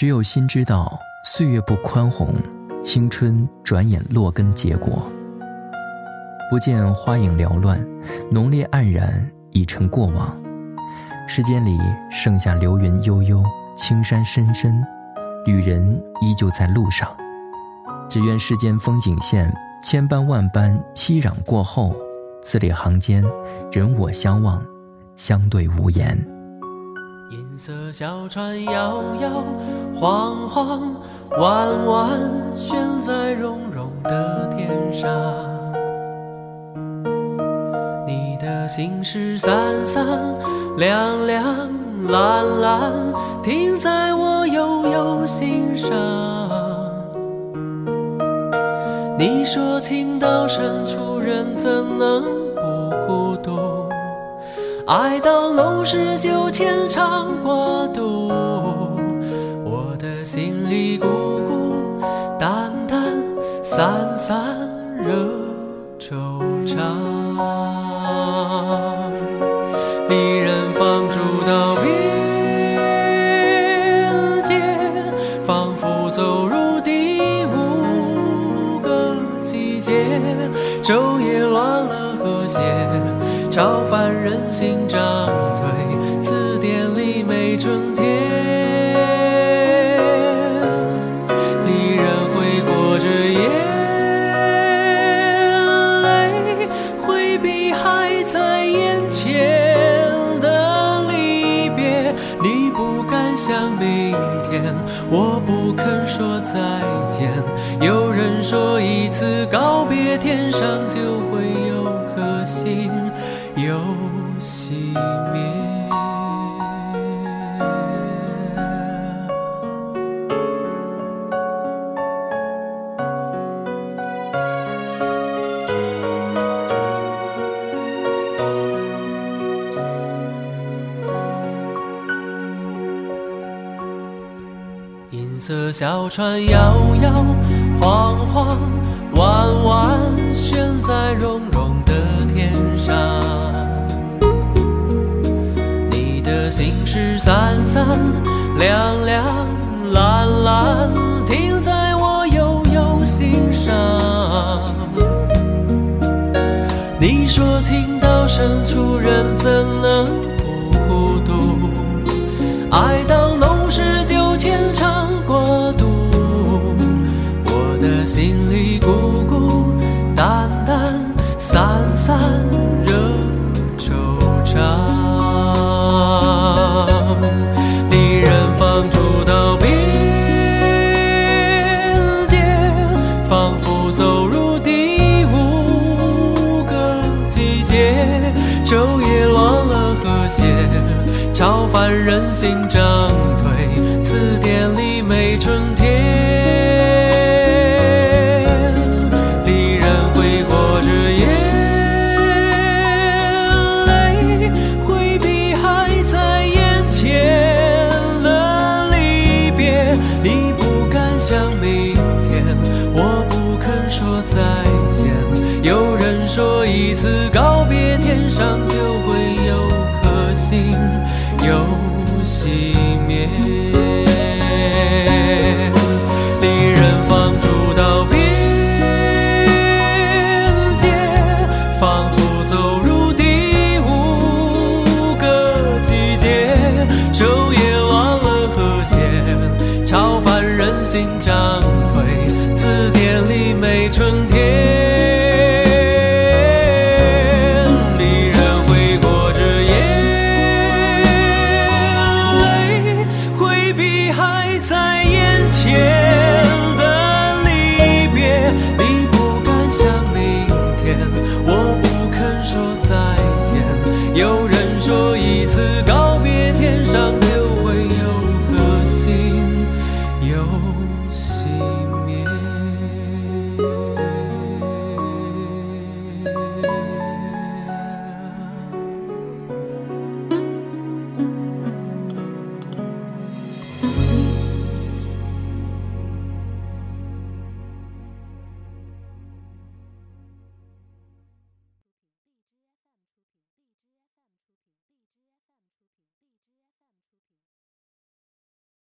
只有心知道，岁月不宽宏，青春转眼落根结果。不见花影缭乱，浓烈黯然已成过往。世间里剩下流云悠悠，青山深深，旅人依旧在路上。只愿世间风景线，千般万般熙攘过后，字里行间，人我相望，相对无言。银色小船摇摇晃晃，弯弯悬在绒绒的天上。你的心事散散亮亮蓝蓝，停在我悠悠心上。你说情到深处人怎能不孤独？爱到浓时就牵肠挂肚，我的心里孤孤单单散散惹惆怅。离人放逐到边界，仿佛走入第五个季节。昼夜乱了和谐，朝凡人心长退，字典里没春天，离人会过着眼泪，回避还在眼前的离别，你不敢想明天，我不肯说再见，有人说一次告别天上就会。又熄灭。银色小船摇摇晃晃，弯亮亮蓝蓝，停在我悠悠心上。你说情到深处人怎能不孤独？爱到浓时就牵肠。挂肚，我的心里孤孤单单，散散朝凡人心涨退。词典里没春天，在春天，离人会过着夜，泪，回避还在眼前的离别，你不敢想明天，我不肯说再见，有人说一次告别天上就会有颗星又熄灭。